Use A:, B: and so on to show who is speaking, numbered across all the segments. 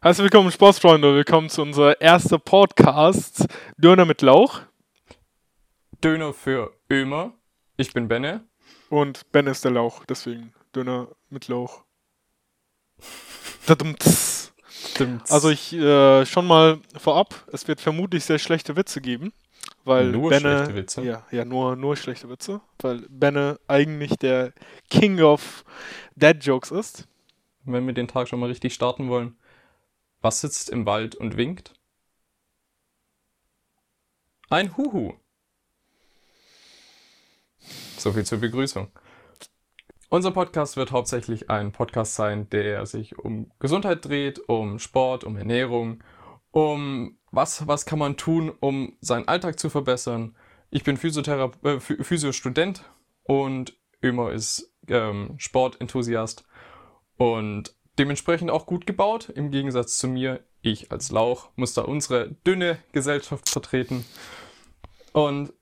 A: Herzlich willkommen, Sportsfreunde. Willkommen zu unserer ersten Podcast Döner mit Lauch.
B: Döner für Ömer. Ich bin Benne.
A: Und Ben ist der Lauch, deswegen Döner mit Lauch. Also ich äh, schon mal vorab, es wird vermutlich sehr schlechte Witze geben, weil
B: Nur
A: Benne,
B: schlechte Witze?
A: ja, ja nur nur schlechte Witze, weil Benne eigentlich der King of Dead Jokes ist.
B: Wenn wir den Tag schon mal richtig starten wollen. Was sitzt im Wald und winkt? Ein Huhu. So viel zur Begrüßung. Unser Podcast wird hauptsächlich ein Podcast sein, der sich um Gesundheit dreht, um Sport, um Ernährung, um was, was kann man tun, um seinen Alltag zu verbessern. Ich bin Physiothera äh, Phy- Physiostudent und Ömer ist ähm, Sportenthusiast und dementsprechend auch gut gebaut. Im Gegensatz zu mir, ich als Lauch muss da unsere dünne Gesellschaft vertreten. Und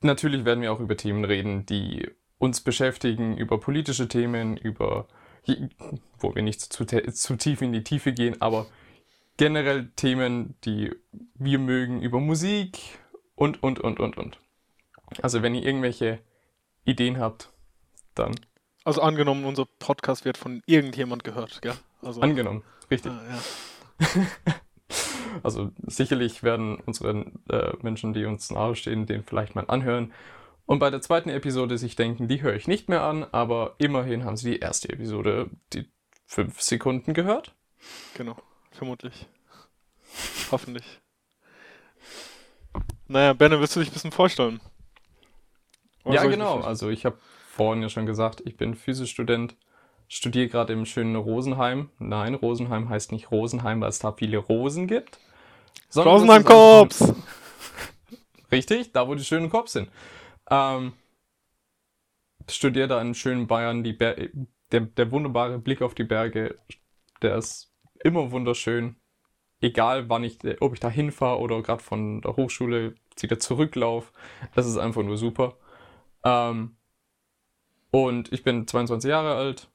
B: natürlich werden wir auch über Themen reden, die uns beschäftigen, über politische Themen, über, wo wir nicht zu, zu tief in die Tiefe gehen, aber generell Themen, die wir mögen, über Musik und, und, und, und, und. Also wenn ihr irgendwelche Ideen habt, dann
A: Also angenommen, unser Podcast wird von irgendjemand gehört, gell? Also
B: angenommen. Richtig.
A: Ah, ja.
B: Also sicherlich werden unsere äh, Menschen, die uns nahestehen, den vielleicht mal anhören. Und bei der zweiten Episode sich denken, die höre ich nicht mehr an, aber immerhin haben sie die erste Episode, die fünf Sekunden gehört.
A: Genau, vermutlich. Hoffentlich. Naja, Benne, willst du dich ein bisschen vorstellen? Oder
B: ja,
A: ich
B: genau. Also ich habe vorhin ja schon gesagt, ich bin Physikstudent, studiere gerade im schönen Rosenheim. Nein, Rosenheim heißt nicht Rosenheim, weil es da viele Rosen gibt.
A: Rosenheim Korps!
B: Richtig, da wo die schönen Cops sind. Ähm, studiere da in schönen Bayern, die Ber der, der wunderbare Blick auf die Berge, der ist immer wunderschön. Egal wann ich, ob ich da hinfahre oder gerade von der Hochschule wieder zurücklaufe, das ist einfach nur super. Ähm, und ich bin 22 Jahre alt,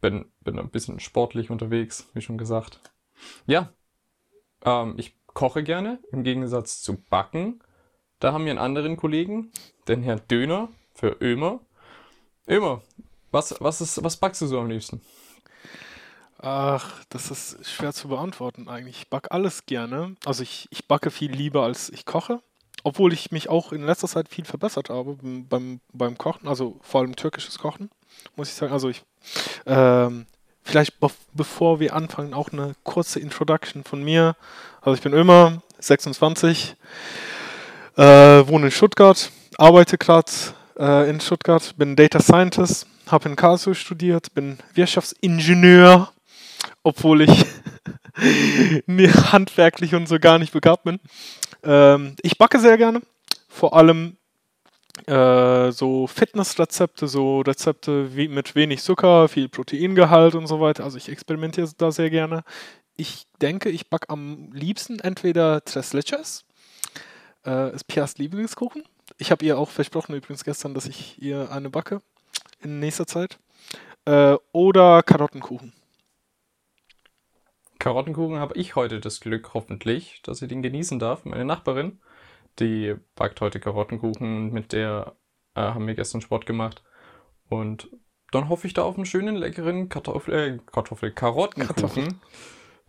B: bin, bin ein bisschen sportlich unterwegs, wie schon gesagt. Ja, ähm, ich koche gerne, im Gegensatz zu Backen. Da haben wir einen anderen Kollegen, den Herr Döner für Ömer. Ömer, was, was, ist, was backst du so am liebsten?
A: Ach, das ist schwer zu beantworten eigentlich. Ich backe alles gerne. Also ich, ich backe viel lieber als ich koche. Obwohl ich mich auch in letzter Zeit viel verbessert habe beim- beim, Kochen, also vor allem türkisches Kochen, muss ich sagen. Also ich, ähm, vielleicht bev- bevor wir anfangen, auch eine kurze Introduction von mir. Also ich bin Ömer, 26, äh, wohne in Stuttgart, arbeite gerade äh, in Stuttgart, bin Data Scientist, habe in Karlsruhe studiert, bin Wirtschaftsingenieur, obwohl ich handwerklich und so gar nicht begabt bin. Ähm, ich backe sehr gerne, vor allem äh, so Fitnessrezepte, so Rezepte wie mit wenig Zucker, viel Proteingehalt und so weiter. Also ich experimentiere da sehr gerne. Ich denke, ich backe am liebsten entweder Tres Leches, äh, ist Pias Lieblingskuchen. Ich habe ihr auch versprochen übrigens gestern, dass ich ihr eine backe in nächster Zeit. Äh, oder Karottenkuchen.
B: Karottenkuchen habe ich heute das Glück, hoffentlich, dass ich den genießen darf. Meine Nachbarin, die backt heute Karottenkuchen, mit der äh, haben wir gestern Sport gemacht. Und dann hoffe ich da auf einen schönen, leckeren Kartoffel, äh, Kartoffel, Karottenkuchen.
A: Kartoffel.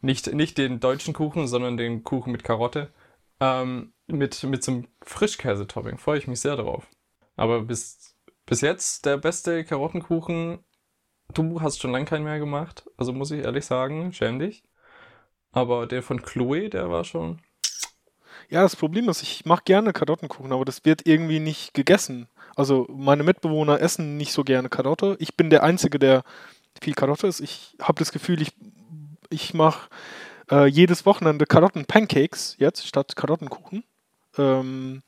B: Nicht, nicht den deutschen Kuchen, sondern den Kuchen mit Karotte. Ähm, mit, mit so einem Frischkäse-Topping. Freue ich mich sehr darauf. Aber bis, bis jetzt der beste Karottenkuchen. Du hast schon lange keinen mehr gemacht. Also muss ich ehrlich sagen, schäm dich. Aber der von Chloe, der war schon.
A: Ja, das Problem ist, ich mache gerne Karottenkuchen, aber das wird irgendwie nicht gegessen. Also meine Mitbewohner essen nicht so gerne Karotte. Ich bin der Einzige, der viel Karotte isst. Ich habe das Gefühl, ich, ich mache äh, jedes Wochenende Karotten-Pancakes jetzt statt Karottenkuchen. Ähm,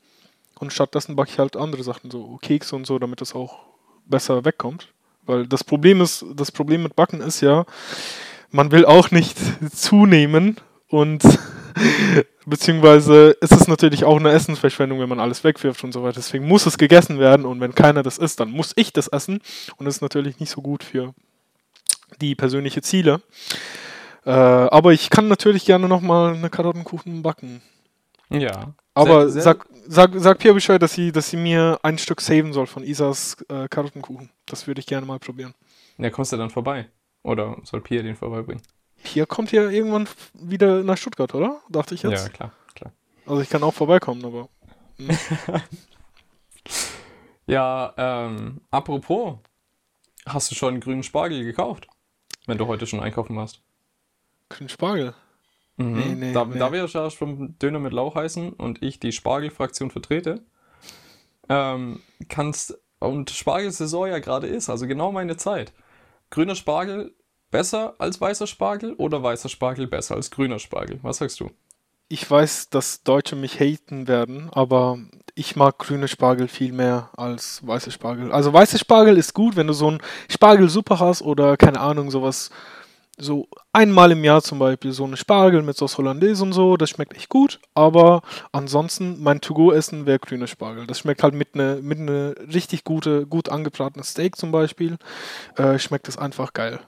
A: und stattdessen backe ich halt andere Sachen, so Kekse und so, damit das auch besser wegkommt. Weil das Problem ist, das Problem mit Backen ist ja, man will auch nicht zunehmen und beziehungsweise ist es natürlich auch eine Essensverschwendung, wenn man alles wegwirft und so weiter. Deswegen muss es gegessen werden und wenn keiner das isst, dann muss ich das essen und das ist natürlich nicht so gut für die persönlichen Ziele. Äh, aber ich kann natürlich gerne nochmal eine Karottenkuchen backen.
B: Ja.
A: Aber
B: Sehr- sehr-
A: sag, sag, sag Pia Bescheid, dass sie, dass sie mir ein Stück saven soll von Isas äh, Karottenkuchen. Das würde ich gerne mal probieren.
B: Ja, kommst du dann vorbei? Oder soll Pia den vorbeibringen?
A: Pia kommt ja irgendwann wieder nach Stuttgart, oder? Dachte ich jetzt.
B: Ja, klar, klar.
A: Also ich kann auch vorbeikommen, aber.
B: Ja, ähm, apropos, hast du schon grünen Spargel gekauft? Wenn du heute schon einkaufen warst.
A: Grün Spargel.
B: Mhm.
A: Nee, nee,
B: da,
A: nee.
B: da wir ja schon Döner mit Lauch heißen und ich die Spargelfraktion vertrete, ähm, kannst und Spargelsaison ja gerade ist, also genau meine Zeit. Grüner Spargel besser als weißer Spargel oder weißer Spargel besser als grüner Spargel? Was sagst du?
A: Ich weiß, dass Deutsche mich haten werden, aber ich mag grüne Spargel viel mehr als weiße Spargel. Also weiße Spargel ist gut, wenn du so ein Spargelsuppe hast oder keine Ahnung, sowas. So einmal im Jahr zum Beispiel so eine Spargel mit Sauce Hollandaise und so, das schmeckt echt gut. Aber ansonsten, mein To-Go-Essen wäre grüne Spargel. Das schmeckt halt mit ne, mit ne richtig gute, gut angebratenes Steak zum Beispiel. Äh, schmeckt es einfach geil.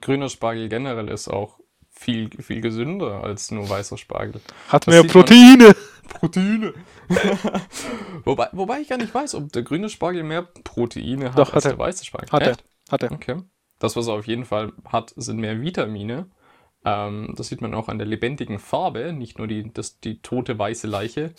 B: Grüner Spargel generell ist auch viel, viel gesünder als nur weißer Spargel.
A: Hat
B: Das
A: mehr Proteine.
B: Proteine. wobei, wobei ich gar nicht weiß, ob der grüne Spargel mehr Proteine hat
A: Doch,
B: als
A: hat er.
B: der weiße Spargel.
A: Hat er. Hat er.
B: Okay. Das, was er auf jeden Fall hat, sind mehr Vitamine. Ähm, das sieht man auch an der lebendigen Farbe, nicht nur die, das, die tote weiße Leiche.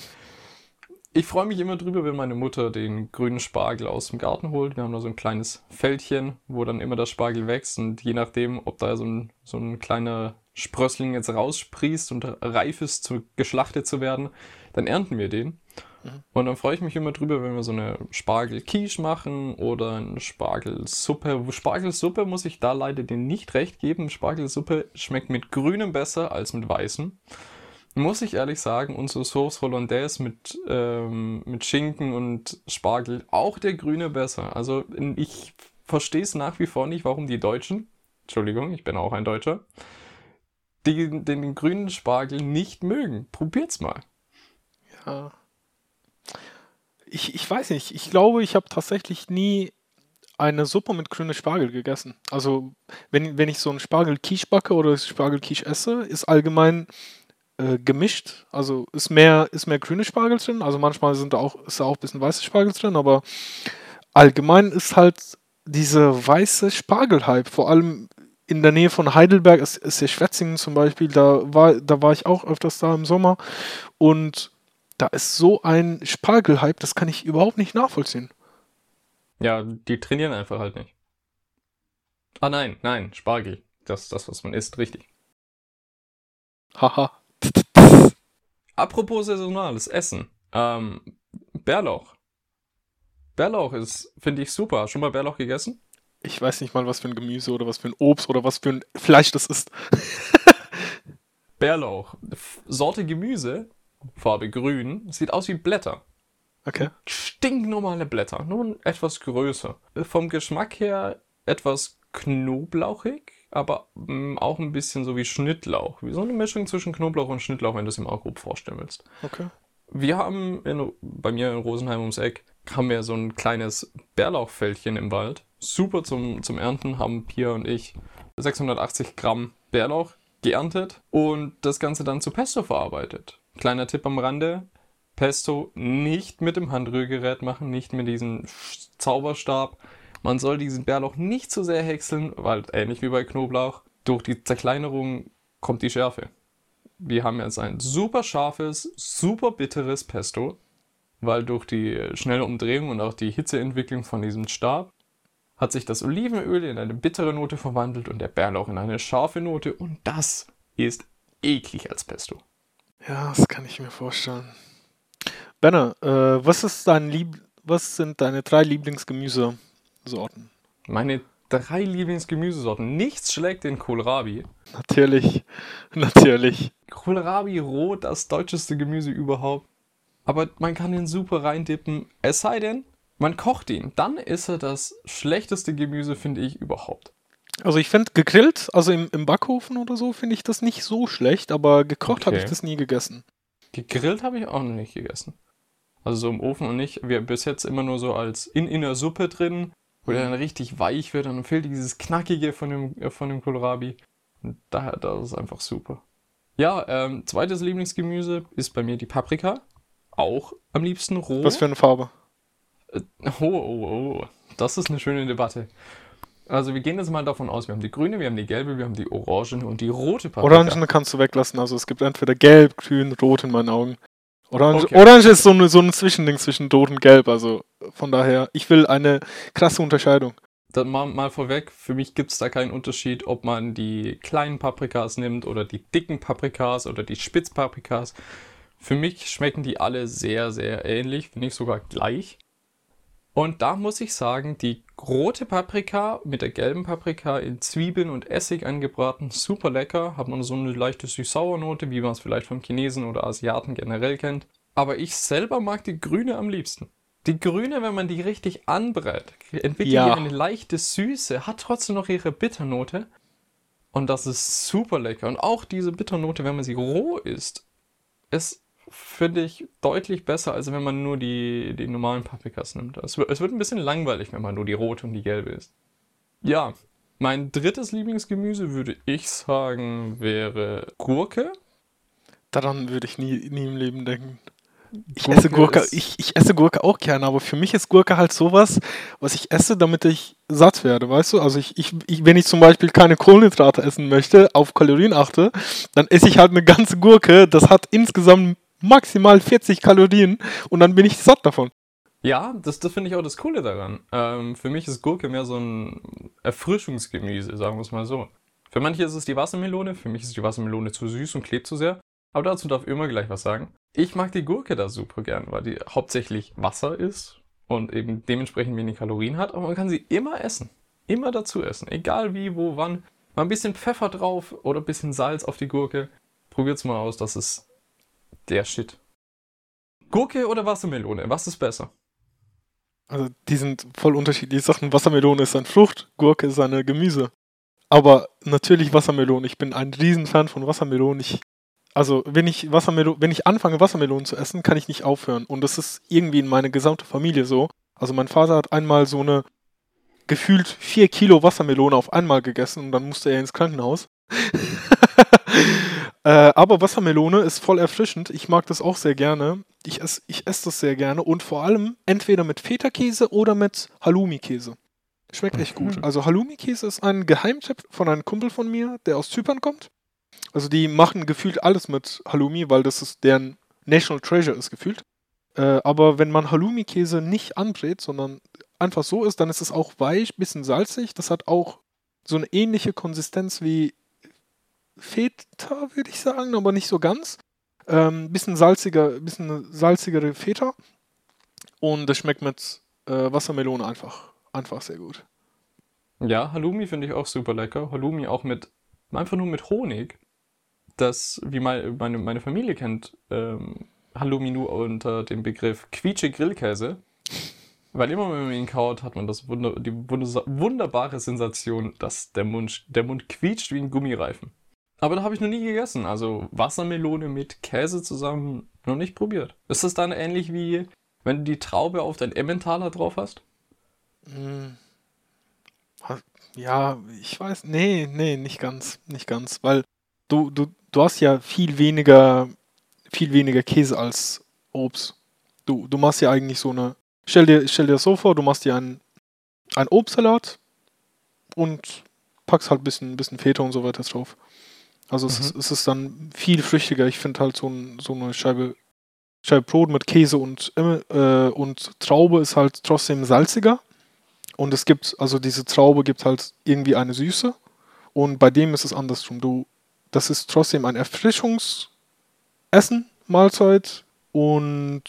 B: Ich freue mich immer drüber, wenn meine Mutter den grünen Spargel aus dem Garten holt. Wir haben da so ein kleines Feldchen, wo dann immer der Spargel wächst. Und je nachdem, ob da so ein, so ein kleiner Sprössling jetzt raussprießt und reif ist, zu, geschlachtet zu werden, dann ernten wir den. Und dann freue ich mich immer drüber, wenn wir so eine Spargelquiche machen oder eine Spargelsuppe. Spargelsuppe muss ich da leider dir nicht recht geben. Spargelsuppe schmeckt mit grünem besser als mit weißem. Muss ich ehrlich sagen, unsere Sauce Hollandaise mit, ähm, mit Schinken und Spargel, auch der grüne besser. Also ich verstehe es nach wie vor nicht, warum die Deutschen, Entschuldigung, ich bin auch ein Deutscher, die, den grünen Spargel nicht mögen. Probiert's mal.
A: Ja. Ich, ich weiß nicht. Ich glaube, ich habe tatsächlich nie eine Suppe mit grünem Spargel gegessen. Also, wenn, wenn ich so einen Spargel-Quiche backe oder Spargel-Quiche esse, ist allgemein äh, gemischt. Also ist mehr, ist mehr grüne Spargel drin. Also manchmal sind da auch, ist da auch ein bisschen weiße Spargel drin, aber allgemein ist halt diese weiße Spargel-Hype, vor allem in der Nähe von Heidelberg ist, ist ja Schwetzingen zum Beispiel, da war, da war ich auch öfters da im Sommer und da ist so ein Spargel-Hype, das kann ich überhaupt nicht nachvollziehen.
B: Ja, die trainieren einfach halt nicht. Ah nein, nein, Spargel. Das ist das, was man isst, richtig.
A: Haha.
B: Apropos saisonales Essen. Ähm, Bärlauch. Bärlauch ist, finde ich, super. Schon mal Bärlauch gegessen?
A: Ich weiß nicht mal, was für ein Gemüse oder was für ein Obst oder was für ein Fleisch das ist.
B: Bärlauch. Sorte Gemüse, Farbe grün, sieht aus wie Blätter.
A: Okay.
B: Stinknormale Blätter, nur etwas größer. Vom Geschmack her etwas knoblauchig, aber mm, auch ein bisschen so wie Schnittlauch. Wie so eine Mischung zwischen Knoblauch und Schnittlauch, wenn du es dir mal grob vorstellen willst.
A: Okay.
B: Wir haben in, bei mir in Rosenheim ums Eck haben wir so ein kleines Bärlauchfältchen im Wald. Super zum, zum Ernten haben Pia und ich 680 Gramm Bärlauch geerntet und das Ganze dann zu Pesto verarbeitet. Kleiner Tipp am Rande. Pesto nicht mit dem Handrührgerät machen, nicht mit diesem Zauberstab. Man soll diesen Bärlauch nicht zu sehr häckseln, weil ähnlich wie bei Knoblauch, durch die Zerkleinerung kommt die Schärfe. Wir haben jetzt ein super scharfes, super bitteres Pesto, weil durch die schnelle Umdrehung und auch die Hitzeentwicklung von diesem Stab hat sich das Olivenöl in eine bittere Note verwandelt und der Bärlauch in eine scharfe Note und das ist eklig als Pesto.
A: Ja, das kann ich mir vorstellen. Benner, äh, was ist dein Lieb was sind deine drei Lieblingsgemüsesorten?
B: Meine drei Lieblingsgemüsesorten. Nichts schlägt den Kohlrabi.
A: Natürlich, natürlich.
B: Kohlrabi roh, das deutscheste Gemüse überhaupt. Aber man kann ihn super reindippen. Es sei denn, man kocht ihn. Dann ist er das schlechteste Gemüse, finde ich, überhaupt.
A: Also ich finde gegrillt, also im, im Backofen oder so, finde ich das nicht so schlecht, aber gekocht habe ich
B: Okay.
A: das nie gegessen.
B: Gegrillt habe ich auch noch nicht gegessen. Also so im Ofen und nicht. Wir bis jetzt immer nur so als in, in der Suppe drin, wo der dann richtig weich wird und dann fehlt dieses Knackige von dem, äh, von dem Kohlrabi. Da, das ist einfach super. Ja, ähm, zweites Lieblingsgemüse ist bei mir die Paprika. Auch am liebsten roh.
A: Was für eine Farbe?
B: Oh, oh, oh. Das ist eine schöne Debatte. Also wir gehen jetzt mal davon aus, wir haben die grüne, wir haben die gelbe, wir haben die orangene und die rote
A: Paprika. Orange kannst du weglassen. Also es gibt entweder gelb, grün, rot in meinen Augen. Orange, okay. Orange ist so, eine, so ein Zwischending zwischen rot und gelb. Also von daher, ich will eine krasse Unterscheidung.
B: Dann mal, mal vorweg, für mich gibt es da keinen Unterschied, ob man die kleinen Paprikas nimmt oder die dicken Paprikas oder die Spitzpaprikas. Für mich schmecken die alle sehr, sehr ähnlich, wenn nicht sogar gleich. Und da muss ich sagen, die rote Paprika mit der gelben Paprika in Zwiebeln und Essig angebraten, super lecker. Hat man so eine leichte Süß-Sauer-Note, wie man es vielleicht vom Chinesen oder Asiaten generell kennt. Aber ich selber mag die grüne am liebsten. Die grüne, wenn man die richtig anbrät, entwickelt ja. eine leichte Süße, hat trotzdem noch ihre Bitternote. Und das ist super lecker. Und auch diese Bitternote, wenn man sie roh isst, ist finde ich deutlich besser, als wenn man nur die, die normalen Paprikas nimmt. Es wird, es wird ein bisschen langweilig, wenn man nur die rote und die gelbe isst. Ja, mein drittes Lieblingsgemüse würde ich sagen wäre Gurke.
A: Daran würde ich nie, nie im Leben denken. Ich Gurke esse Gurke, ich, ich esse Gurke auch gerne, aber für mich ist Gurke halt sowas, was ich esse, damit ich satt werde, weißt du? Also ich, ich, ich, wenn ich zum Beispiel keine Kohlenhydrate essen möchte, auf Kalorien achte, dann esse ich halt eine ganze Gurke. Das hat insgesamt maximal 40 Kalorien und dann bin ich satt davon.
B: Ja, das, das finde ich auch das Coole daran. Ähm, für mich ist Gurke mehr so ein Erfrischungsgemüse, sagen wir es mal so. Für manche ist es die Wassermelone, für mich ist die Wassermelone zu süß und klebt zu sehr. Aber dazu darf immer gleich was sagen. Ich mag die Gurke da super gern, weil die hauptsächlich Wasser ist und eben dementsprechend wenig Kalorien hat, aber man kann sie immer essen. Immer dazu essen. Egal wie, wo, wann. Mal ein bisschen Pfeffer drauf oder ein bisschen Salz auf die Gurke. Probiert's mal aus, das ist der Shit. Gurke oder Wassermelone? Was ist besser?
A: Also, die sind voll unterschiedliche Sachen. Wassermelone ist eine Frucht, Gurke ist eine Gemüse. Aber natürlich Wassermelone. Ich bin ein Riesenfan von Wassermelonen. Ich, also, wenn ich, Wassermelo wenn ich anfange, Wassermelonen zu essen, kann ich nicht aufhören. Und das ist irgendwie in meiner gesamten Familie so. Also, mein Vater hat einmal so eine gefühlt vier Kilo Wassermelone auf einmal gegessen und dann musste er ins Krankenhaus. äh, aber Wassermelone ist voll erfrischend. Ich mag das auch sehr gerne. Ich esse ich ess das sehr gerne und vor allem entweder mit Feta-Käse oder mit Halloumi-Käse. Schmeckt echt gut. Mhm. Also Halloumi-Käse ist ein Geheimtipp von einem Kumpel von mir, der aus Zypern kommt. Also die machen gefühlt alles mit Halloumi, weil das ist deren National Treasure ist gefühlt. Äh, aber wenn man Halloumi-Käse nicht anbrät, sondern einfach so ist, dann ist es auch weich, bisschen salzig. Das hat auch so eine ähnliche Konsistenz wie Feta, würde ich sagen, aber nicht so ganz. Ähm, bisschen salziger, bisschen salzigere Feta. Und das schmeckt mit äh, Wassermelone einfach, einfach sehr gut.
B: Ja, Halloumi finde ich auch super lecker. Halloumi auch mit, einfach nur mit Honig. Das, wie mein, meine, meine Familie kennt, ähm, Halloumi nur unter dem Begriff Quietsche Grillkäse. Weil immer, wenn man ihn kaut, hat man das Wunder, die wunderbare Sensation, dass der Mund, der Mund quietscht wie ein Gummireifen. Aber da habe ich noch nie gegessen. Also Wassermelone mit Käse zusammen noch nicht probiert. Ist das dann ähnlich wie, wenn du die Traube auf dein Emmentaler drauf hast? Hm.
A: Ja, ich weiß. Nee, nee, nicht ganz. Nicht ganz. Weil du, du, du hast ja viel weniger, viel weniger Käse als Obst. Du, du machst ja eigentlich so eine. Stell dir, stell dir das so vor, du machst dir einen, einen Obstsalat und packst halt ein bisschen, bisschen Feta und so weiter drauf. Also es, mhm. ist, es ist dann viel flüchtiger. Ich finde halt so, ein, so eine Scheibe, Scheibe Brot mit Käse und, äh, und Traube ist halt trotzdem salziger. Und es gibt, also diese Traube gibt halt irgendwie eine Süße. Und bei dem ist es andersrum. Du, das ist trotzdem ein Erfrischungsessen, Mahlzeit. Und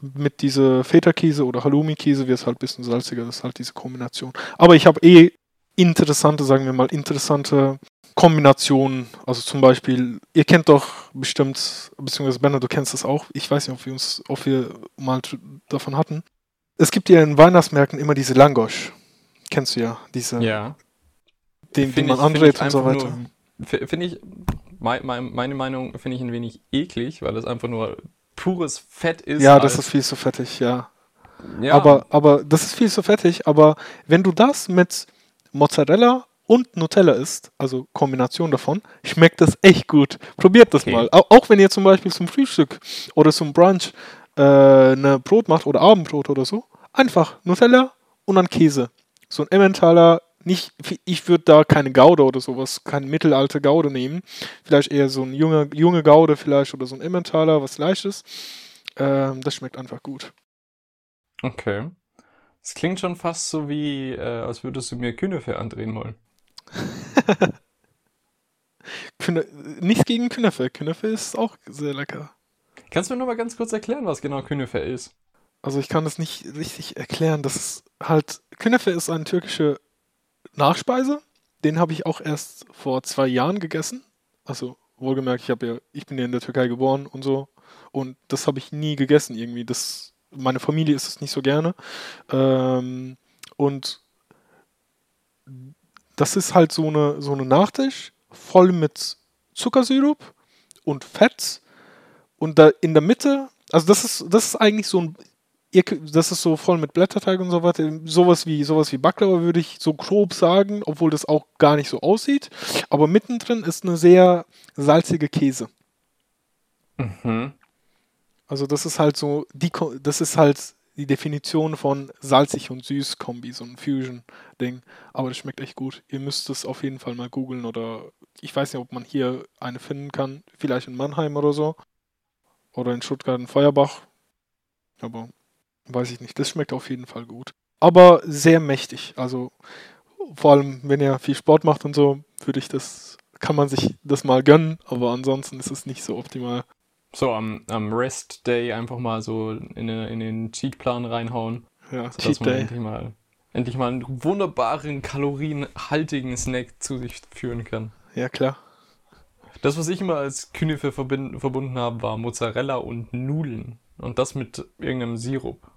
A: mit dieser Feta-Käse oder Halloumi-Käse wird es halt ein bisschen salziger. Das ist halt diese Kombination. Aber ich habe eh interessante, sagen wir mal, interessante Kombinationen, also zum Beispiel, ihr kennt doch bestimmt, beziehungsweise Benner, du kennst das auch, ich weiß nicht, ob wir uns, ob wir mal davon hatten. Es gibt ja in Weihnachtsmärkten immer diese Langosch. Kennst du ja, diese,
B: ja.
A: den, den man andreht und so weiter.
B: Finde ich, mein, meine Meinung finde ich ein wenig eklig, weil das einfach nur pures Fett ist.
A: Ja, das ist viel zu fettig, ja. ja. Aber, aber das ist viel zu fettig, aber wenn du das mit Mozzarella und Nutella isst, also Kombination davon, schmeckt das echt gut. Probiert das
B: Okay.
A: mal. Auch, auch wenn ihr zum Beispiel zum Frühstück oder zum Brunch äh, eine Brot macht oder Abendbrot oder so, einfach Nutella und dann Käse. So ein Emmentaler, nicht, ich würde da keine Gouda oder sowas, keine mittelalte Gouda nehmen. Vielleicht eher so ein junge, junge Gouda vielleicht oder so ein Emmentaler, was leichtes. Ähm, das schmeckt einfach gut.
B: Okay. Es klingt schon fast so wie, äh, als würdest du mir Künefe andrehen wollen.
A: Nichts gegen Künefe. Künefe ist auch sehr lecker.
B: Kannst du mir noch mal ganz kurz erklären, was genau Künefe ist?
A: Also ich kann das nicht richtig erklären. Das ist halt, Künefe ist eine türkische Nachspeise. Den habe ich auch erst vor zwei Jahren gegessen. Also wohlgemerkt, ich ja, ich bin ja in der Türkei geboren und so. Und das habe ich nie gegessen irgendwie. Das, meine Familie isst es nicht so gerne. Ähm, und das ist halt so eine, so eine Nachtisch, voll mit Zuckersirup und Fett. Und da in der Mitte, also das ist, das ist eigentlich so ein, das ist so voll mit Blätterteig und so weiter. Sowas wie, sowas wie Baklava würde ich so grob sagen, obwohl das auch gar nicht so aussieht. Aber mittendrin ist eine sehr salzige Käse.
B: Mhm.
A: Also das ist halt so, die, das ist halt die Definition von salzig und süß Kombi, so ein Fusion-Ding. Aber das schmeckt echt gut. Ihr müsst es auf jeden Fall mal googeln oder ich weiß nicht, ob man hier eine finden kann. Vielleicht in Mannheim oder so. Oder in Stuttgart in Feuerbach. Aber weiß ich nicht. Das schmeckt auf jeden Fall gut. Aber sehr mächtig. Also vor allem, wenn ihr viel Sport macht und so, würde ich das, kann man sich das mal gönnen. Aber ansonsten ist es nicht so optimal.
B: So, am, am Rest Day einfach mal so in, den- in den Cheatplan reinhauen,
A: Ja,
B: sodass
A: Cheat
B: man
A: Day.
B: endlich mal, endlich mal einen wunderbaren, kalorienhaltigen Snack zu sich führen kann.
A: Ja, klar.
B: Das, was ich immer als Künefe verbunden habe, war Mozzarella und Nudeln. Und das mit irgendeinem Sirup.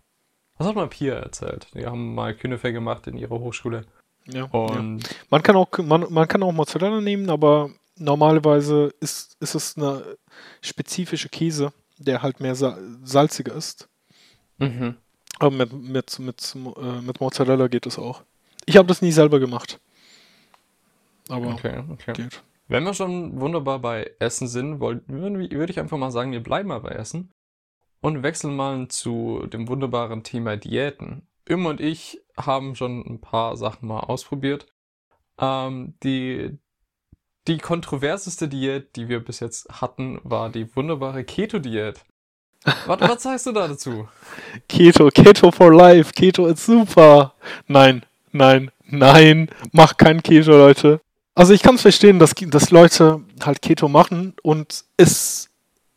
B: Das hat mal Pia erzählt. Die haben mal Künefe gemacht in ihrer Hochschule.
A: Ja, ja.
B: Und
A: Man kann auch man, man kann auch Mozzarella nehmen, aber normalerweise ist, ist es eine spezifische Käse, der halt mehr sa salziger ist.
B: mhm.
A: Aber mit, mit, mit, äh, mit Mozzarella geht es auch. Ich habe das nie selber gemacht. Aber
B: okay, okay.
A: geht.
B: Wenn wir schon wunderbar bei Essen sind, würde ich einfach mal sagen, wir bleiben mal bei Essen und wechseln mal zu dem wunderbaren Thema Diäten. Im und ich haben schon ein paar Sachen mal ausprobiert. Ähm, die, die kontroverseste Diät, die wir bis jetzt hatten, war die wunderbare Keto-Diät. Was, was sagst du da dazu?
A: Keto, Keto for life, Keto ist super. Nein, nein, nein, mach kein Keto, Leute. Also ich kann es verstehen, dass, dass Leute halt Keto machen und es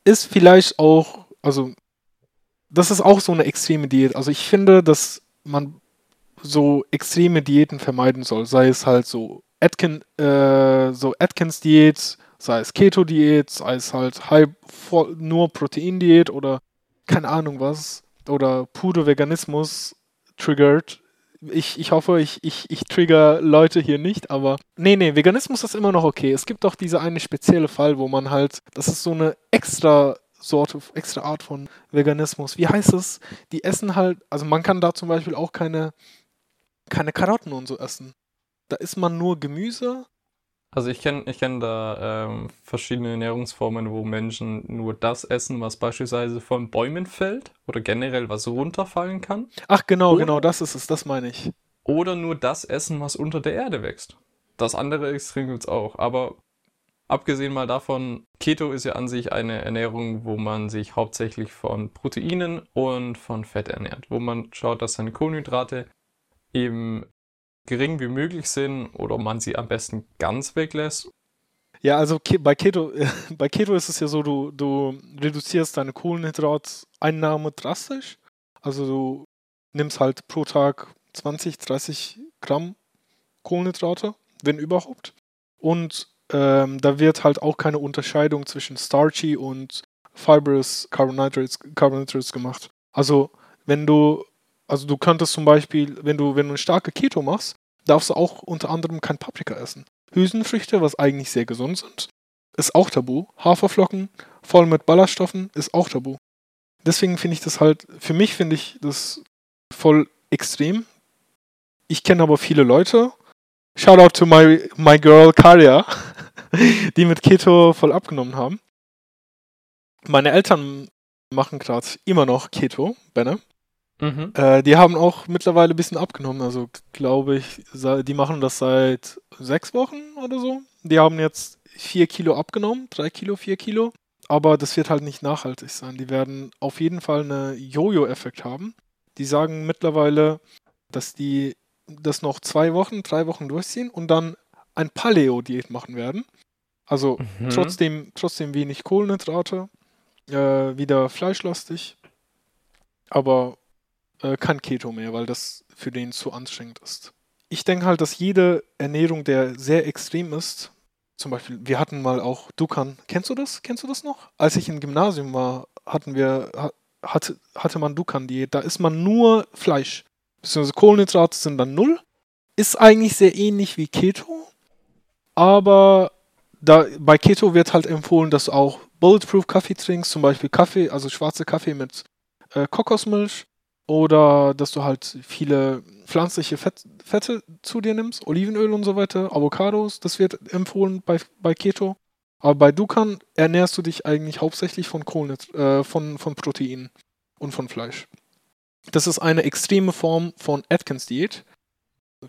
A: ist vielleicht auch, also das ist auch so eine extreme Diät. Also ich finde, dass man so extreme Diäten vermeiden soll, sei es halt so Atkin, äh, so Atkins-Diät, sei es Keto-Diät, sei es halt voll, nur Protein-Diät oder keine Ahnung was oder pure Veganismus triggert. Ich, ich hoffe, ich, ich, ich trigger Leute hier nicht, aber nee, nee, Veganismus ist immer noch okay. Es gibt doch diese eine spezielle Fall, wo man halt, das ist so eine extra Sorte, extra Art von Veganismus. Wie heißt es? Die essen halt, also man kann da zum Beispiel auch keine, keine Karotten und so essen. Da isst man nur Gemüse.
B: Also ich kenne ich kenn da ähm, verschiedene Ernährungsformen, wo Menschen nur das essen, was beispielsweise von Bäumen fällt oder generell was runterfallen kann.
A: Ach genau,
B: Oder-
A: genau, das ist es, das meine ich.
B: Oder nur das essen, was unter der Erde wächst. Das andere Extrem gibt's auch. Aber abgesehen mal davon, Keto ist ja an sich eine Ernährung, wo man sich hauptsächlich von Proteinen und von Fett ernährt. Wo man schaut, dass seine Kohlenhydrate eben gering wie möglich sind oder man sie am besten ganz weglässt.
A: Ja, also bei Keto, bei Keto ist es ja so, du, du reduzierst deine Kohlenhydrateinnahme drastisch. Also du nimmst halt pro Tag 20, 30 Gramm Kohlenhydrate, wenn überhaupt. Und ähm, da wird halt auch keine Unterscheidung zwischen starchy und fibrous Carbohydrates, Carbohydrates gemacht. Also wenn du, also du könntest zum Beispiel, wenn du, wenn du eine starke Keto machst, darfst du auch unter anderem kein Paprika essen. Hülsenfrüchte, was eigentlich sehr gesund sind, ist auch tabu. Haferflocken, voll mit Ballaststoffen, ist auch tabu. Deswegen finde ich das halt, für mich finde ich das voll extrem. Ich kenne aber viele Leute, shout out to my, my girl Karia, die mit Keto voll abgenommen haben. Meine Eltern machen gerade immer noch Keto, Benne.
B: Mhm.
A: Äh, die haben auch mittlerweile ein bisschen abgenommen. Also glaube ich, die machen das seit sechs Wochen oder so. Die haben jetzt vier Kilo abgenommen, drei Kilo, vier Kilo. Aber das wird halt nicht nachhaltig sein. Die werden auf jeden Fall einen Jojo-Effekt haben. Die sagen mittlerweile, dass die das noch zwei Wochen, drei Wochen durchziehen und dann ein Paleo-Diät machen werden. Also
B: Mhm.
A: trotzdem, trotzdem wenig Kohlenhydrate, äh, wieder fleischlastig, aber äh, kein Keto mehr, weil das für den zu anstrengend ist. Ich denke halt, dass jede Ernährung, der sehr extrem ist, zum Beispiel, wir hatten mal auch Dukan, kennst du das? Kennst du das noch? Als ich im Gymnasium war, hatten wir, ha- hatte, hatte man Dukan-Diät, da isst man nur Fleisch, beziehungsweise Kohlenhydrate sind dann null. Ist eigentlich sehr ähnlich wie Keto, aber da, bei Keto wird halt empfohlen, dass du auch Bulletproof Kaffee trinkst, zum Beispiel Kaffee, also schwarze Kaffee mit äh, Kokosmilch oder dass du halt viele pflanzliche Fett, Fette zu dir nimmst, Olivenöl und so weiter, Avocados, das wird empfohlen bei, bei Keto. Aber bei Dukan ernährst du dich eigentlich hauptsächlich von, Kohlenhyd äh, von, von Proteinen und von Fleisch. Das ist eine extreme Form von Atkins-Diät.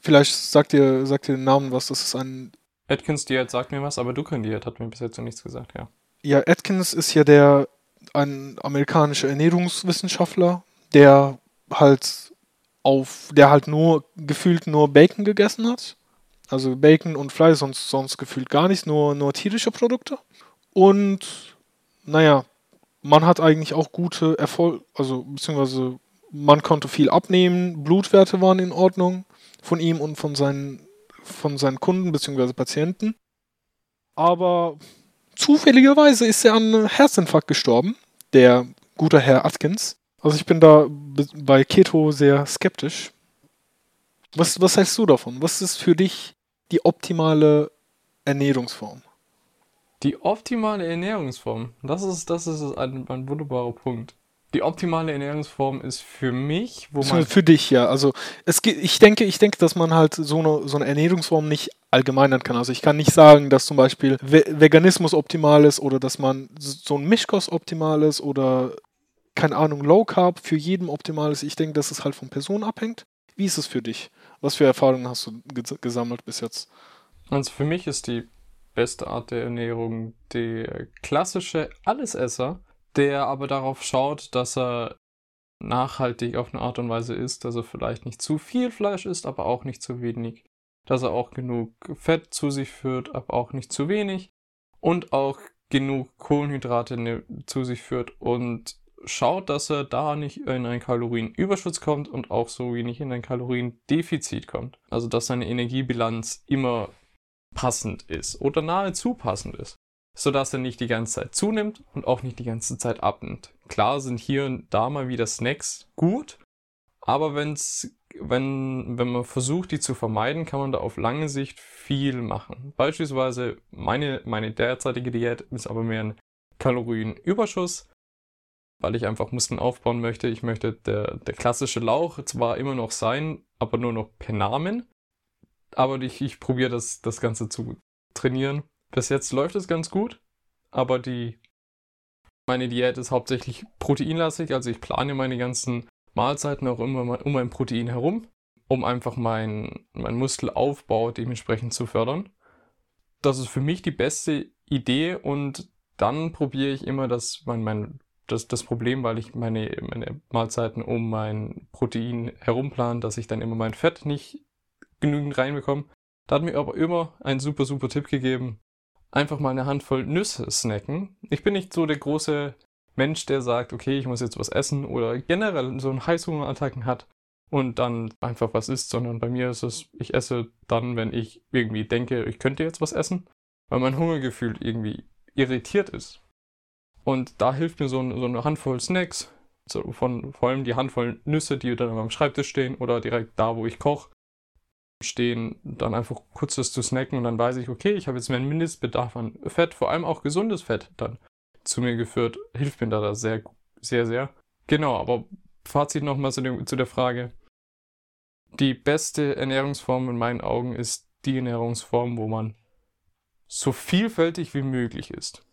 A: Vielleicht sagt ihr, sagt ihr den Namen was, das ist ein
B: Atkins Diät sagt mir was, aber Dukan Diät hat mir bis jetzt noch nichts gesagt, ja.
A: Ja, Atkins ist ja der ein amerikanischer Ernährungswissenschaftler, der halt auf, der halt nur gefühlt nur Bacon gegessen hat. Also Bacon und Fleisch, sonst, sonst gefühlt gar nichts, nur, nur tierische Produkte. Und naja, man hat eigentlich auch gute Erfolge, also beziehungsweise man konnte viel abnehmen, Blutwerte waren in Ordnung von ihm und von seinen, von seinen Kunden beziehungsweise Patienten. Aber zufälligerweise ist er an Herzinfarkt gestorben, der gute Herr Atkins. Also ich bin da be- bei Keto sehr skeptisch. Was, was hältst du davon? Was ist für dich die optimale Ernährungsform?
B: Die optimale Ernährungsform, das ist, das ist ein, ein wunderbarer Punkt. Die optimale Ernährungsform ist für mich, wo man.
A: Für dich, ja. Also es ge- ich denke, ich denke, dass man halt so eine, so eine Ernährungsform nicht allgemeinern kann. Also ich kann nicht sagen, dass zum Beispiel Ve Veganismus optimal ist oder dass man so ein Mischkost optimal ist oder keine Ahnung, Low Carb für jeden optimal ist. Ich denke, dass es halt von Person abhängt. Wie ist es für dich? Was für Erfahrungen hast du ges gesammelt bis jetzt?
B: Also für mich ist die beste Art der Ernährung der klassische Allesesser, der aber darauf schaut, dass er nachhaltig auf eine Art und Weise isst, dass er vielleicht nicht zu viel Fleisch isst, aber auch nicht zu wenig. Dass er auch genug Fett zu sich führt, aber auch nicht zu wenig. Und auch genug Kohlenhydrate ne- zu sich führt und schaut, dass er da nicht in einen Kalorienüberschuss kommt und auch so wenig in ein Kaloriendefizit kommt. Also dass seine Energiebilanz immer passend ist oder nahezu passend ist, sodass er nicht die ganze Zeit zunimmt und auch nicht die ganze Zeit abnimmt. Klar sind hier und da mal wieder Snacks gut, aber wenn's, wenn, wenn man versucht, die zu vermeiden, kann man da auf lange Sicht viel machen. Beispielsweise meine, meine derzeitige Diät ist aber mehr ein Kalorienüberschuss, weil ich einfach Muskeln aufbauen möchte. Ich möchte der, der klassische Lauch zwar immer noch sein, aber nur noch per Namen. Aber ich, ich probiere das, das Ganze zu trainieren. Bis jetzt läuft es ganz gut, aber die, meine Diät ist hauptsächlich proteinlastig, also ich plane meine ganzen Mahlzeiten auch immer um ein Protein herum, um einfach meinen mein Muskelaufbau dementsprechend zu fördern. Das ist für mich die beste Idee und dann probiere ich immer das, mein, mein, das, das Problem, weil ich meine, meine Mahlzeiten um mein Protein herumplane, dass ich dann immer mein Fett nicht genügend reinbekomme. Da hat mir aber immer ein super, super Tipp gegeben. Einfach mal eine Handvoll Nüsse snacken. Ich bin nicht so der große Mensch, der sagt, okay, ich muss jetzt was essen oder generell so einen Heißhungerattacken hat und dann einfach was isst, sondern bei mir ist es, ich esse dann, wenn ich irgendwie denke, ich könnte jetzt was essen, weil mein Hungergefühl irgendwie irritiert ist. Und da hilft mir so, so eine Handvoll Snacks, so von vor allem die Handvoll Nüsse, die dann am Schreibtisch stehen oder direkt da, wo ich koche, stehen, dann einfach kurz das zu snacken und dann weiß ich, okay, ich habe jetzt meinen Mindestbedarf an Fett, vor allem auch gesundes Fett dann zu mir geführt, hilft mir da, da sehr, sehr, sehr. Genau, aber Fazit nochmal zu, zu der Frage. Die beste Ernährungsform in meinen Augen ist die Ernährungsform, wo man so vielfältig wie möglich ist.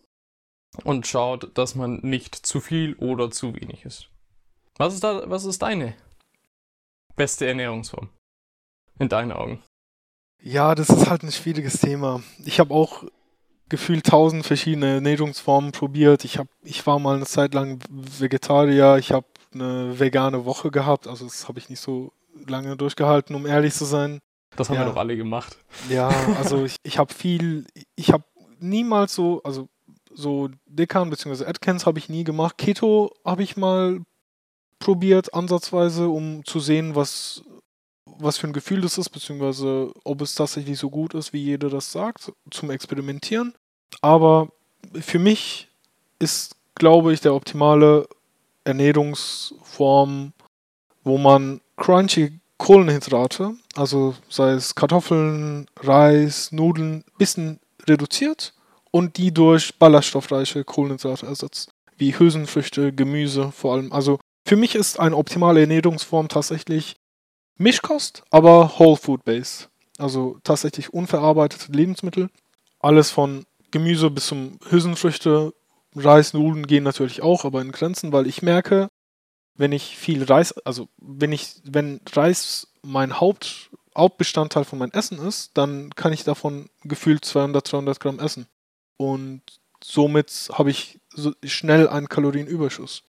B: Und schaut, dass man nicht zu viel oder zu wenig ist. Was ist, da, was ist deine beste Ernährungsform? In deinen Augen?
A: Ja, das ist halt ein schwieriges Thema. Ich habe auch gefühlt tausend verschiedene Ernährungsformen probiert. Ich, hab, ich war mal eine Zeit lang Vegetarier. Ich habe eine vegane Woche gehabt. Also das habe ich nicht so lange durchgehalten, um ehrlich zu sein.
B: Das haben
A: Ja.
B: wir doch alle gemacht.
A: Ja, also ich, ich habe viel, ich habe niemals so, also so Dekan bzw. Atkins habe ich nie gemacht. Keto habe ich mal probiert, ansatzweise, um zu sehen, was, was für ein Gefühl das ist, beziehungsweise ob es tatsächlich so gut ist, wie jeder das sagt, zum Experimentieren. Aber für mich ist, glaube ich, der optimale Ernährungsform, wo man crunchy Kohlenhydrate, also sei es Kartoffeln, Reis, Nudeln, bisschen reduziert und die durch ballaststoffreiche Kohlenhydrate ersetzt, wie Hülsenfrüchte, Gemüse vor allem. Also für mich ist eine optimale Ernährungsform tatsächlich Mischkost, aber Whole Food Base. Also tatsächlich unverarbeitete Lebensmittel. Alles von Gemüse bis zum Hülsenfrüchte, Reis, Nudeln gehen natürlich auch, aber in Grenzen, weil ich merke, wenn ich viel Reis, also wenn ich, wenn Reis mein Haupt, Hauptbestandteil von meinem Essen ist, dann kann ich davon gefühlt 200, 300 Gramm essen. Und somit habe ich so schnell einen Kalorienüberschuss.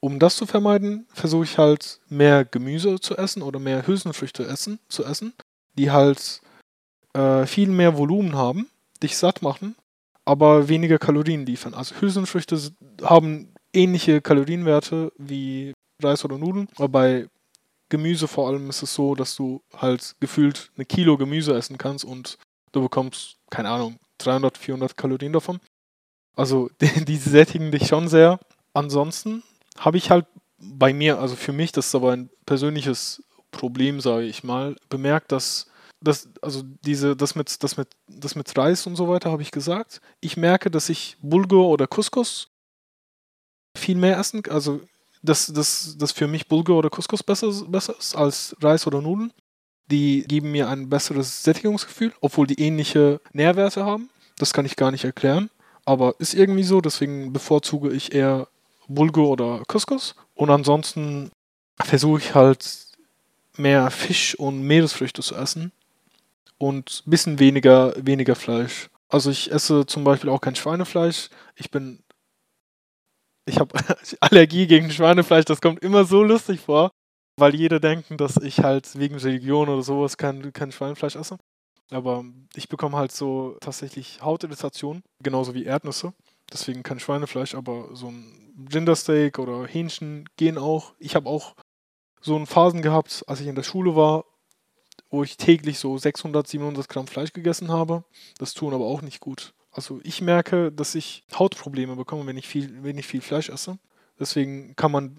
A: Um das zu vermeiden, versuche ich halt mehr Gemüse zu essen oder mehr Hülsenfrüchte essen, zu essen, die halt äh, viel mehr Volumen haben, dich satt machen, aber weniger Kalorien liefern. Also Hülsenfrüchte haben ähnliche Kalorienwerte wie Reis oder Nudeln, aber bei Gemüse vor allem ist es so, dass du halt gefühlt eine Kilo Gemüse essen kannst und du bekommst, keine Ahnung, 300, 400 Kalorien davon. Also die, die sättigen dich schon sehr. Ansonsten habe ich halt bei mir, also für mich, das ist aber ein persönliches Problem, sage ich mal, bemerkt, dass das, also diese, das mit, das mit, das mit Reis und so weiter habe ich gesagt. Ich merke, dass ich Bulgur oder Couscous viel mehr essen, also dass, dass, dass für mich Bulgur oder Couscous besser, besser ist als Reis oder Nudeln. Die geben mir ein besseres Sättigungsgefühl, obwohl die ähnliche Nährwerte haben. Das kann ich gar nicht erklären. Aber ist irgendwie so, deswegen bevorzuge ich eher Bulgur oder Couscous. Und ansonsten versuche ich halt mehr Fisch und Meeresfrüchte zu essen und ein bisschen weniger, weniger Fleisch. Also ich esse zum Beispiel auch kein Schweinefleisch. Ich bin. Ich habe Allergie gegen Schweinefleisch, das kommt immer so lustig vor, weil jeder denken, dass ich halt wegen Religion oder sowas kein, kein Schweinefleisch esse. Aber ich bekomme halt so tatsächlich Hautirritationen, genauso wie Erdnüsse. Deswegen kein Schweinefleisch, aber so ein Rindersteak oder Hähnchen gehen auch. Ich habe auch so einen Phasen gehabt, als ich in der Schule war, wo ich täglich so 600, 700 Gramm Fleisch gegessen habe. Das tun aber auch nicht gut. Also ich merke, dass ich Hautprobleme bekomme, wenn ich viel, wenn ich viel Fleisch esse. Deswegen kann man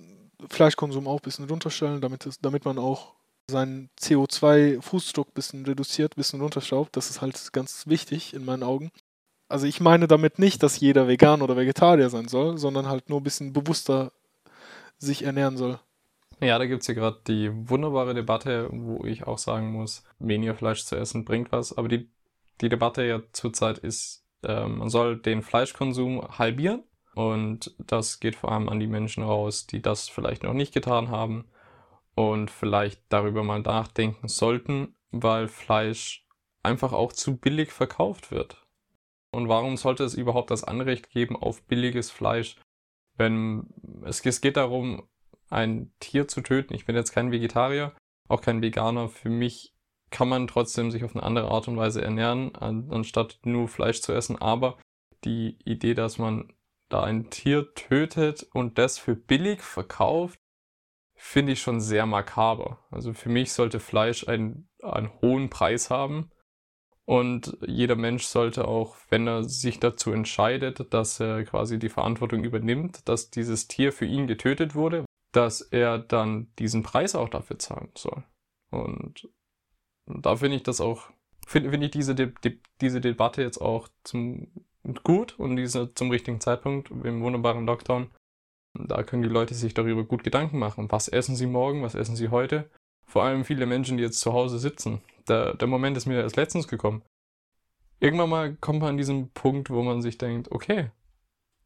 A: Fleischkonsum auch ein bisschen runterstellen, damit, es, damit man auch seinen CO2-Fußdruck ein bisschen reduziert, ein bisschen runterschraubt. Das ist halt ganz wichtig in meinen Augen. Also ich meine damit nicht, dass jeder vegan oder Vegetarier sein soll, sondern halt nur ein bisschen bewusster sich ernähren soll.
B: Ja, da gibt es ja gerade die wunderbare Debatte, wo ich auch sagen muss, weniger Fleisch zu essen bringt was. Aber die, die Debatte ja zurzeit ist, äh, man soll den Fleischkonsum halbieren. Und das geht vor allem an die Menschen raus, die das vielleicht noch nicht getan haben und vielleicht darüber mal nachdenken sollten, weil Fleisch einfach auch zu billig verkauft wird. Und warum sollte es überhaupt das Anrecht geben auf billiges Fleisch, wenn es, geht darum, ein Tier zu töten. Ich bin jetzt kein Vegetarier, auch kein Veganer. Für mich kann man trotzdem sich auf eine andere Art und Weise ernähren, an, anstatt nur Fleisch zu essen. Aber die Idee, dass man da ein Tier tötet und das für billig verkauft, finde ich schon sehr makaber. Also für mich sollte Fleisch einen, einen hohen Preis haben. Und jeder Mensch sollte auch, wenn er sich dazu entscheidet, dass er quasi die Verantwortung übernimmt, dass dieses Tier für ihn getötet wurde, dass er dann diesen Preis auch dafür zahlen soll. Und da finde ich das auch, finde find ich diese, De De diese Debatte jetzt auch zum, gut und diese zum richtigen Zeitpunkt im wunderbaren Lockdown. Da können die Leute sich darüber gut Gedanken machen. Was essen sie morgen? Was essen sie heute? Vor allem viele Menschen, die jetzt zu Hause sitzen, Der, der Moment ist mir erst letztens gekommen. Irgendwann mal kommt man an diesen Punkt, wo man sich denkt, okay,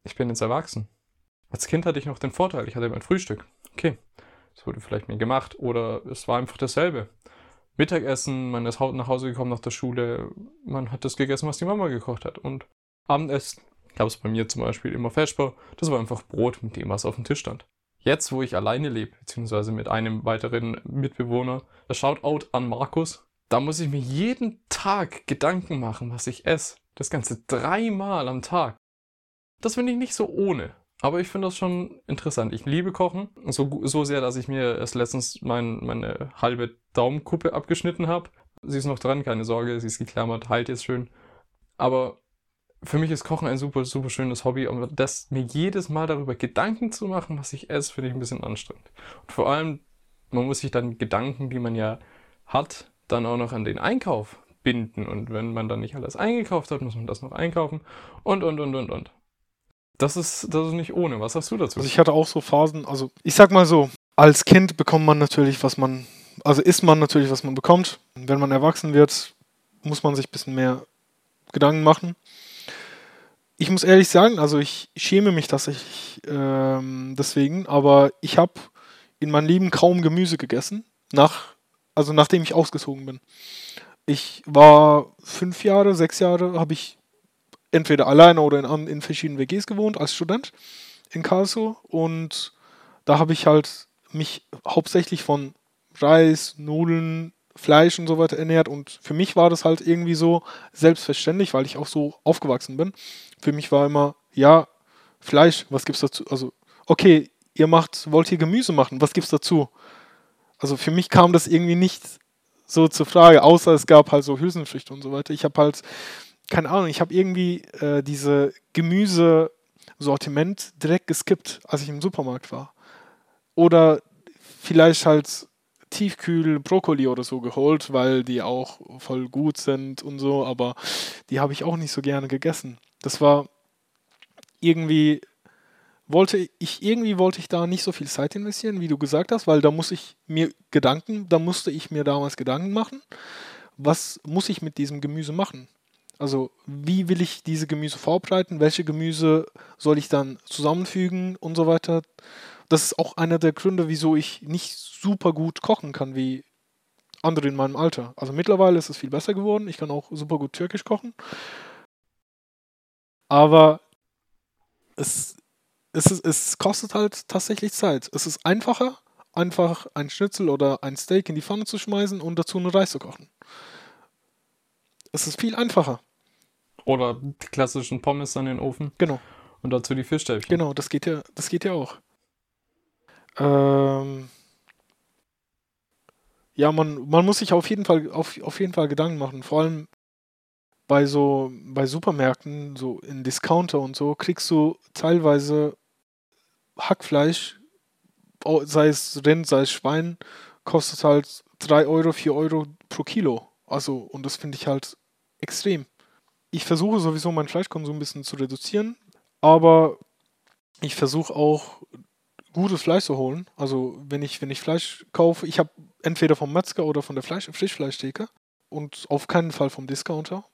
B: ich bin jetzt erwachsen. Als Kind hatte ich noch den Vorteil, ich hatte mein Frühstück. Okay, es wurde vielleicht mir gemacht oder es war einfach dasselbe. Mittagessen, man ist nach Hause gekommen nach der Schule, man hat das gegessen, was die Mama gekocht hat. Und Abendessen gab es bei mir zum Beispiel immer Feschbar. Das war einfach Brot mit dem, was auf dem Tisch stand. Jetzt, wo ich alleine lebe, beziehungsweise mit einem weiteren Mitbewohner, der Shoutout an Markus, da muss ich mir jeden Tag Gedanken machen, was ich esse. Das Ganze dreimal am Tag. Das finde ich nicht so ohne. Aber ich finde das schon interessant. Ich liebe Kochen. So, so sehr, dass ich mir erst letztens mein, meine halbe Daumenkuppe abgeschnitten habe. Sie ist noch dran, keine Sorge. Sie ist geklammert, heilt jetzt schön. Aber für mich ist Kochen ein super, super schönes Hobby. Und das mir jedes Mal darüber Gedanken zu machen, was ich esse, finde ich ein bisschen anstrengend. Und vor allem, man muss sich dann Gedanken, die man ja hat, dann auch noch an den Einkauf binden. Und wenn man dann nicht alles eingekauft hat, muss man das noch einkaufen. Und, und, und, und, und. Das ist, das ist nicht ohne. Was sagst du dazu?
A: Also ich hatte auch so Phasen, also ich sag mal so, als Kind bekommt man natürlich, was man, also isst man natürlich, was man bekommt. Wenn man erwachsen wird, muss man sich ein bisschen mehr Gedanken machen. Ich muss ehrlich sagen, also ich schäme mich tatsächlich ähm, deswegen, aber ich habe in meinem Leben kaum Gemüse gegessen, nach, also nachdem ich ausgezogen bin. Ich war fünf Jahre, sechs Jahre, habe ich entweder alleine oder in, in verschiedenen WGs gewohnt als Student in Karlsruhe und da habe ich halt mich hauptsächlich von Reis, Nudeln, Fleisch und so weiter ernährt und für mich war das halt irgendwie so selbstverständlich, weil ich auch so aufgewachsen bin. Für mich war immer, ja, Fleisch, was gibt's dazu? Also, okay, ihr macht, wollt ihr Gemüse machen, was gibt's dazu? Also für mich kam das irgendwie nicht so zur Frage, außer es gab halt so Hülsenfrüchte und so weiter. Ich habe halt keine Ahnung, ich habe irgendwie äh, diese Gemüsesortiment direkt geskippt, als ich im Supermarkt war. Oder vielleicht halt Tiefkühl Brokkoli oder so geholt, weil die auch voll gut sind und so, aber die habe ich auch nicht so gerne gegessen. Das war irgendwie wollte ich irgendwie wollte ich da nicht so viel Zeit investieren, wie du gesagt hast, weil da muss ich mir Gedanken, da musste ich mir damals Gedanken machen, was muss ich mit diesem Gemüse machen? Also wie will ich diese Gemüse vorbereiten? Welche Gemüse soll ich dann zusammenfügen und so weiter? Das ist auch einer der Gründe, wieso ich nicht super gut kochen kann wie andere in meinem Alter. Also mittlerweile ist es viel besser geworden. Ich kann auch super gut türkisch kochen. Aber es, es, ist, es kostet halt tatsächlich Zeit. Es ist einfacher, einfach ein Schnitzel oder ein Steak in die Pfanne zu schmeißen und dazu nur Reis zu kochen. Es ist viel einfacher.
B: Oder die klassischen Pommes in den Ofen.
A: Genau.
B: Und dazu die Fischstäbchen.
A: Genau, das geht ja, das geht ja auch. Ähm ja, man, man muss sich auf jeden Fall auf, auf jeden Fall Gedanken machen. Vor allem bei so bei Supermärkten, so in Discounter und so, kriegst du teilweise Hackfleisch, sei es Rind, sei es Schwein, kostet halt 3 Euro, 4 Euro pro Kilo. Also, und das finde ich halt extrem ich versuche sowieso meinen Fleischkonsum ein bisschen zu reduzieren, aber ich versuche auch gutes Fleisch zu holen. Also wenn ich, wenn ich Fleisch kaufe, ich habe entweder vom Metzger oder von der Fleisch Frischfleischtheke und auf keinen Fall vom Discounter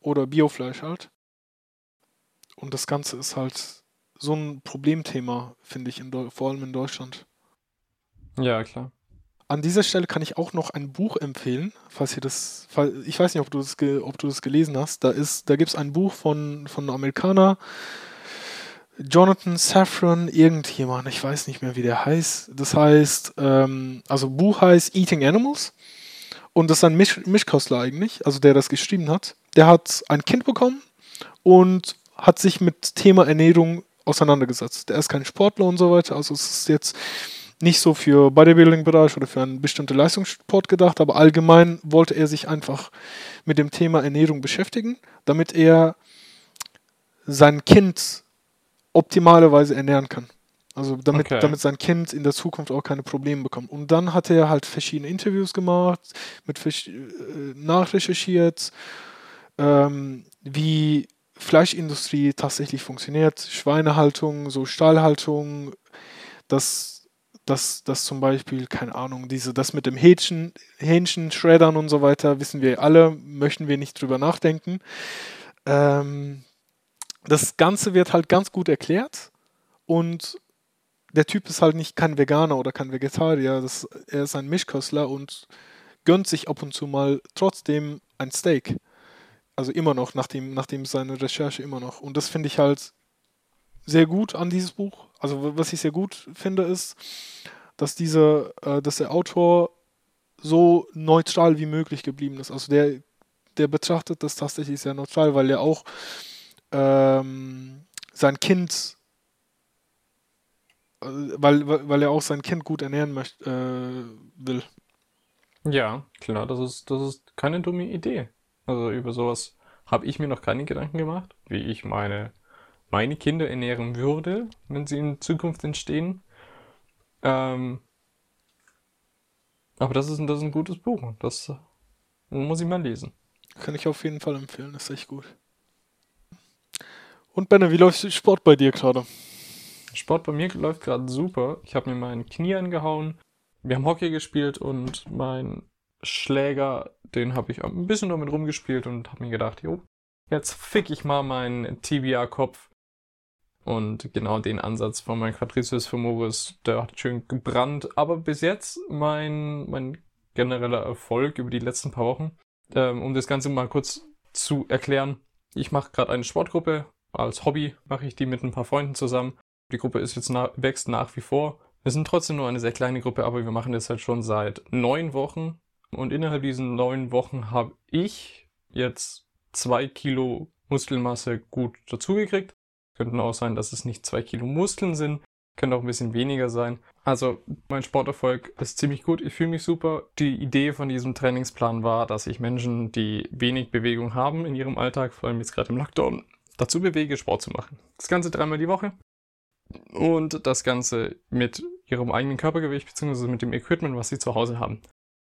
A: oder Biofleisch halt. Und das Ganze ist halt so ein Problemthema, finde ich, vor allem in Deutschland.
B: Ja, klar.
A: An dieser Stelle kann ich auch noch ein Buch empfehlen, falls ihr das, ich weiß nicht, ob du das, ob du das gelesen hast. Da ist, da gibt es ein Buch von, von einem Amerikaner, Jonathan Safran, irgendjemand, ich weiß nicht mehr, wie der heißt. Das heißt, ähm, also Buch heißt Eating Animals und das ist ein Misch Mischkostler eigentlich, also der das geschrieben hat. Der hat ein Kind bekommen und hat sich mit Thema Ernährung auseinandergesetzt. Der ist kein Sportler und so weiter, also es ist jetzt nicht so für Bodybuilding-Bereich oder für einen bestimmten Leistungssport gedacht, aber allgemein wollte er sich einfach mit dem Thema Ernährung beschäftigen, damit er sein Kind optimalerweise ernähren kann. Also damit, okay. damit sein Kind in der Zukunft auch keine Probleme bekommt. Und dann hat er halt verschiedene Interviews gemacht, mit äh, nachrecherchiert, ähm, wie Fleischindustrie tatsächlich funktioniert, Schweinehaltung, so Stallhaltung, dass dass das zum Beispiel, keine Ahnung, diese, das mit dem Hähnchen, Hähnchen, Schreddern und so weiter, wissen wir alle, möchten wir nicht drüber nachdenken. Ähm, das Ganze wird halt ganz gut erklärt und der Typ ist halt nicht kein Veganer oder kein Vegetarier, das, er ist ein Mischköstler und gönnt sich ab und zu mal trotzdem ein Steak. Also immer noch, nachdem, nachdem seine Recherche immer noch. Und das finde ich halt sehr gut an dieses Buch. Also was ich sehr gut finde, ist, dass dieser, äh, dass der Autor so neutral wie möglich geblieben ist. Also der, der betrachtet das tatsächlich sehr neutral, weil er auch ähm, sein Kind, äh, weil, weil er auch sein Kind gut ernähren möchte, äh, will.
B: Ja, klar, das ist, das ist keine dumme Idee. Also über sowas habe ich mir noch keine Gedanken gemacht, wie ich meine, meine Kinder ernähren würde, wenn sie in Zukunft entstehen. Ähm, aber das ist, das ist ein gutes Buch. Das muss ich mal lesen.
A: Kann ich auf jeden Fall empfehlen, das ist echt gut. Und Benne, wie läuft Sport bei dir gerade?
B: Sport bei mir läuft gerade super. Ich habe mir mein Knie angehauen. Wir haben Hockey gespielt und mein Schläger, den habe ich ein bisschen damit rumgespielt und habe mir gedacht, jo, jetzt fick ich mal meinen Tibia-Kopf. Und genau den Ansatz von meinem Quadriceps femoris, der hat schön gebrannt. Aber bis jetzt mein, mein genereller Erfolg über die letzten paar Wochen, ähm, um das Ganze mal kurz zu erklären. Ich mache gerade eine Sportgruppe. Als Hobby mache ich die mit ein paar Freunden zusammen. Die Gruppe ist jetzt na wächst nach wie vor. Wir sind trotzdem nur eine sehr kleine Gruppe, aber wir machen das halt schon seit neun Wochen. Und innerhalb diesen neun Wochen habe ich jetzt zwei Kilo Muskelmasse gut dazugekriegt. Könnten auch sein, dass es nicht zwei Kilo Muskeln sind. Könnte auch ein bisschen weniger sein. Also mein Sporterfolg ist ziemlich gut. Ich fühle mich super. Die Idee von diesem Trainingsplan war, dass ich Menschen, die wenig Bewegung haben in ihrem Alltag, vor allem jetzt gerade im Lockdown, dazu bewege, Sport zu machen. Das Ganze dreimal die Woche. Und das Ganze mit ihrem eigenen Körpergewicht bzw. mit dem Equipment, was sie zu Hause haben.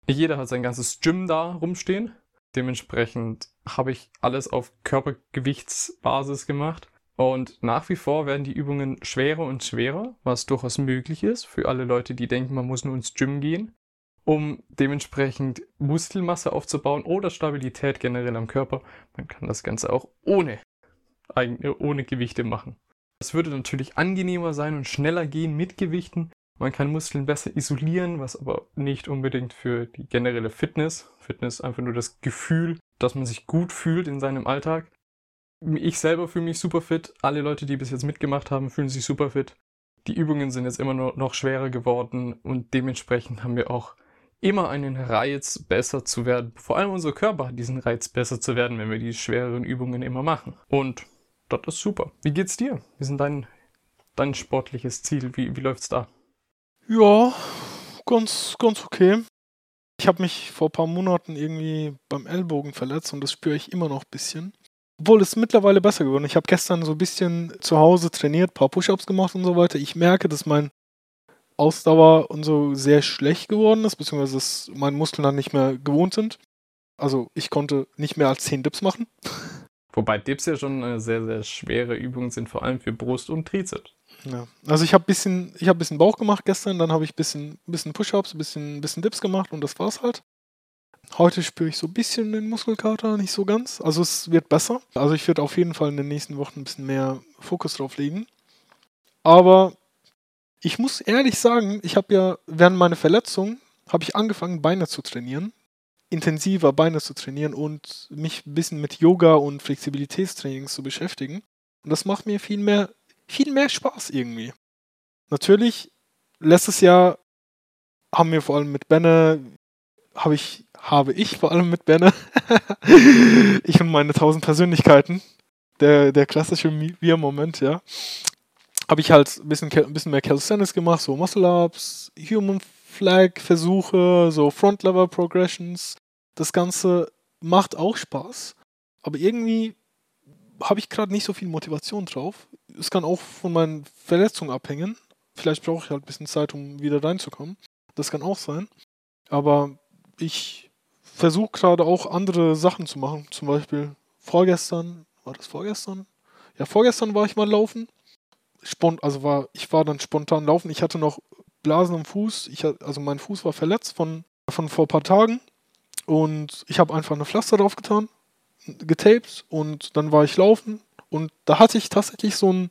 B: Jeder hat sein ganzes Gym da rumstehen. Dementsprechend habe ich alles auf Körpergewichtsbasis gemacht. Und nach wie vor werden die Übungen schwerer und schwerer, was durchaus möglich ist für alle Leute, die denken, man muss nur ins Gym gehen, um dementsprechend Muskelmasse aufzubauen oder Stabilität generell am Körper. Man kann das Ganze auch ohne, ohne Gewichte machen. Es würde natürlich angenehmer sein und schneller gehen mit Gewichten, man kann Muskeln besser isolieren, was aber nicht unbedingt für die generelle Fitness. Fitness ist einfach nur das Gefühl, dass man sich gut fühlt in seinem Alltag. Ich selber fühle mich super fit. Alle Leute, die bis jetzt mitgemacht haben, fühlen sich super fit. Die Übungen sind jetzt immer noch schwerer geworden und dementsprechend haben wir auch immer einen Reiz, besser zu werden. Vor allem unser Körper hat diesen Reiz, besser zu werden, wenn wir die schwereren Übungen immer machen. Und das ist super. Wie geht's dir? Wie ist dein, dein sportliches Ziel? Wie, wie läuft's da?
A: Ja, ganz, ganz okay. Ich habe mich vor ein paar Monaten irgendwie beim Ellbogen verletzt und das spüre ich immer noch ein bisschen. Obwohl es mittlerweile besser geworden. Ich habe gestern so ein bisschen zu Hause trainiert, ein paar Push-ups gemacht und so weiter. Ich merke, dass mein Ausdauer und so sehr schlecht geworden ist, beziehungsweise dass meine Muskeln dann nicht mehr gewohnt sind. Also ich konnte nicht mehr als 10 Dips machen.
B: Wobei Dips ja schon eine sehr, sehr schwere Übung sind, vor allem für Brust und Trizeps.
A: Ja. Also ich habe bisschen, ich habe bisschen Bauch gemacht gestern, dann habe ich bisschen, bisschen Push-ups, bisschen, bisschen Dips gemacht und das war's halt. Heute spüre ich so ein bisschen den Muskelkater, nicht so ganz. Also es wird besser. Also ich werde auf jeden Fall in den nächsten Wochen ein bisschen mehr Fokus drauf legen. Aber ich muss ehrlich sagen, ich habe ja während meiner Verletzung habe ich angefangen Beine zu trainieren, intensiver Beine zu trainieren und mich ein bisschen mit Yoga und Flexibilitätstrainings zu beschäftigen. Und das macht mir viel mehr viel mehr Spaß irgendwie. Natürlich, letztes Jahr haben wir vor allem mit Benne, habe ich, habe ich vor allem mit Benne, ich und meine tausend Persönlichkeiten, der, der klassische Wir-Moment, ja, habe ich halt ein bisschen, ein bisschen mehr Calisthenics gemacht, so Muscle-Ups, Human Flag-Versuche, so Front-Lever-Progressions. Das Ganze macht auch Spaß, aber irgendwie habe ich gerade nicht so viel Motivation drauf. Es kann auch von meinen Verletzungen abhängen. Vielleicht brauche ich halt ein bisschen Zeit, um wieder reinzukommen. Das kann auch sein. Aber ich versuche gerade auch andere Sachen zu machen. Zum Beispiel vorgestern, war das vorgestern? Ja, vorgestern war ich mal laufen. Spont also war, ich war dann spontan laufen. Ich hatte noch Blasen am Fuß. Ich, also mein Fuß war verletzt von, von vor ein paar Tagen. Und ich habe einfach eine Pflaster drauf getan, getaped und dann war ich laufen. Und da hatte ich tatsächlich so ein,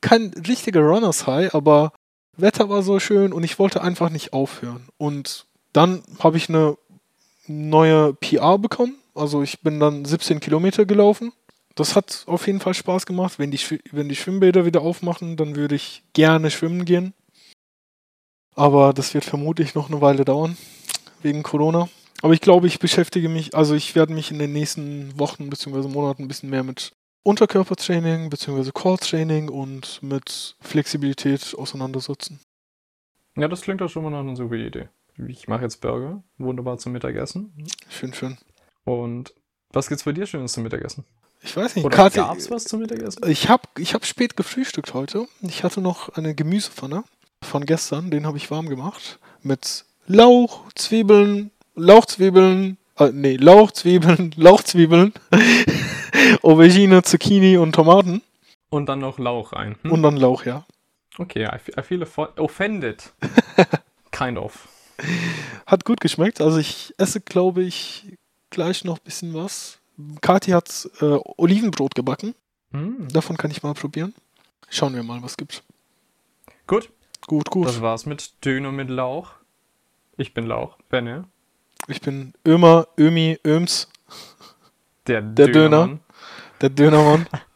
A: kein richtiger Runners High, aber Wetter war so schön und ich wollte einfach nicht aufhören. Und dann habe ich eine neue PR bekommen. Also ich bin dann 17 Kilometer gelaufen. Das hat auf jeden Fall Spaß gemacht. Wenn die, wenn die Schwimmbäder wieder aufmachen, dann würde ich gerne schwimmen gehen. Aber das wird vermutlich noch eine Weile dauern, wegen Corona. Aber ich glaube, ich beschäftige mich, also ich werde mich in den nächsten Wochen bzw. Monaten ein bisschen mehr mit Unterkörpertraining bzw. Core-Training und mit Flexibilität auseinandersetzen.
B: Ja, das klingt doch schon mal nach einer super Idee. Ich mache jetzt Burger, wunderbar zum Mittagessen.
A: Schön, schön.
B: Und was gibt's bei dir Schönes zum Mittagessen?
A: Ich weiß nicht,
B: Oder
A: Kathi-
B: gab's was zum Mittagessen?
A: Ich habe ich hab spät gefrühstückt heute. Ich hatte noch eine Gemüsepfanne von gestern, den habe ich warm gemacht. Mit Lauch, Zwiebeln, Lauchzwiebeln, äh, nee, Lauchzwiebeln, Lauchzwiebeln, Aubergine, Zucchini und Tomaten.
B: Und dann noch Lauch rein. Hm?
A: Und dann Lauch, ja.
B: Okay, I, fe- I feel offended. kind of.
A: Hat gut geschmeckt. Also ich esse, glaube ich, gleich noch ein bisschen was. Kathi hat äh, Olivenbrot gebacken.
B: Hm.
A: Davon kann ich mal probieren. Schauen wir mal, was gibt's.
B: Gut,
A: Gut, gut.
B: das war's mit Döner mit Lauch. Ich bin Lauch, Benne.
A: Ich bin Ömer, Ömi, Öms,
B: Der,
A: Der Döner.
B: Dönermann.
A: der Dönermann.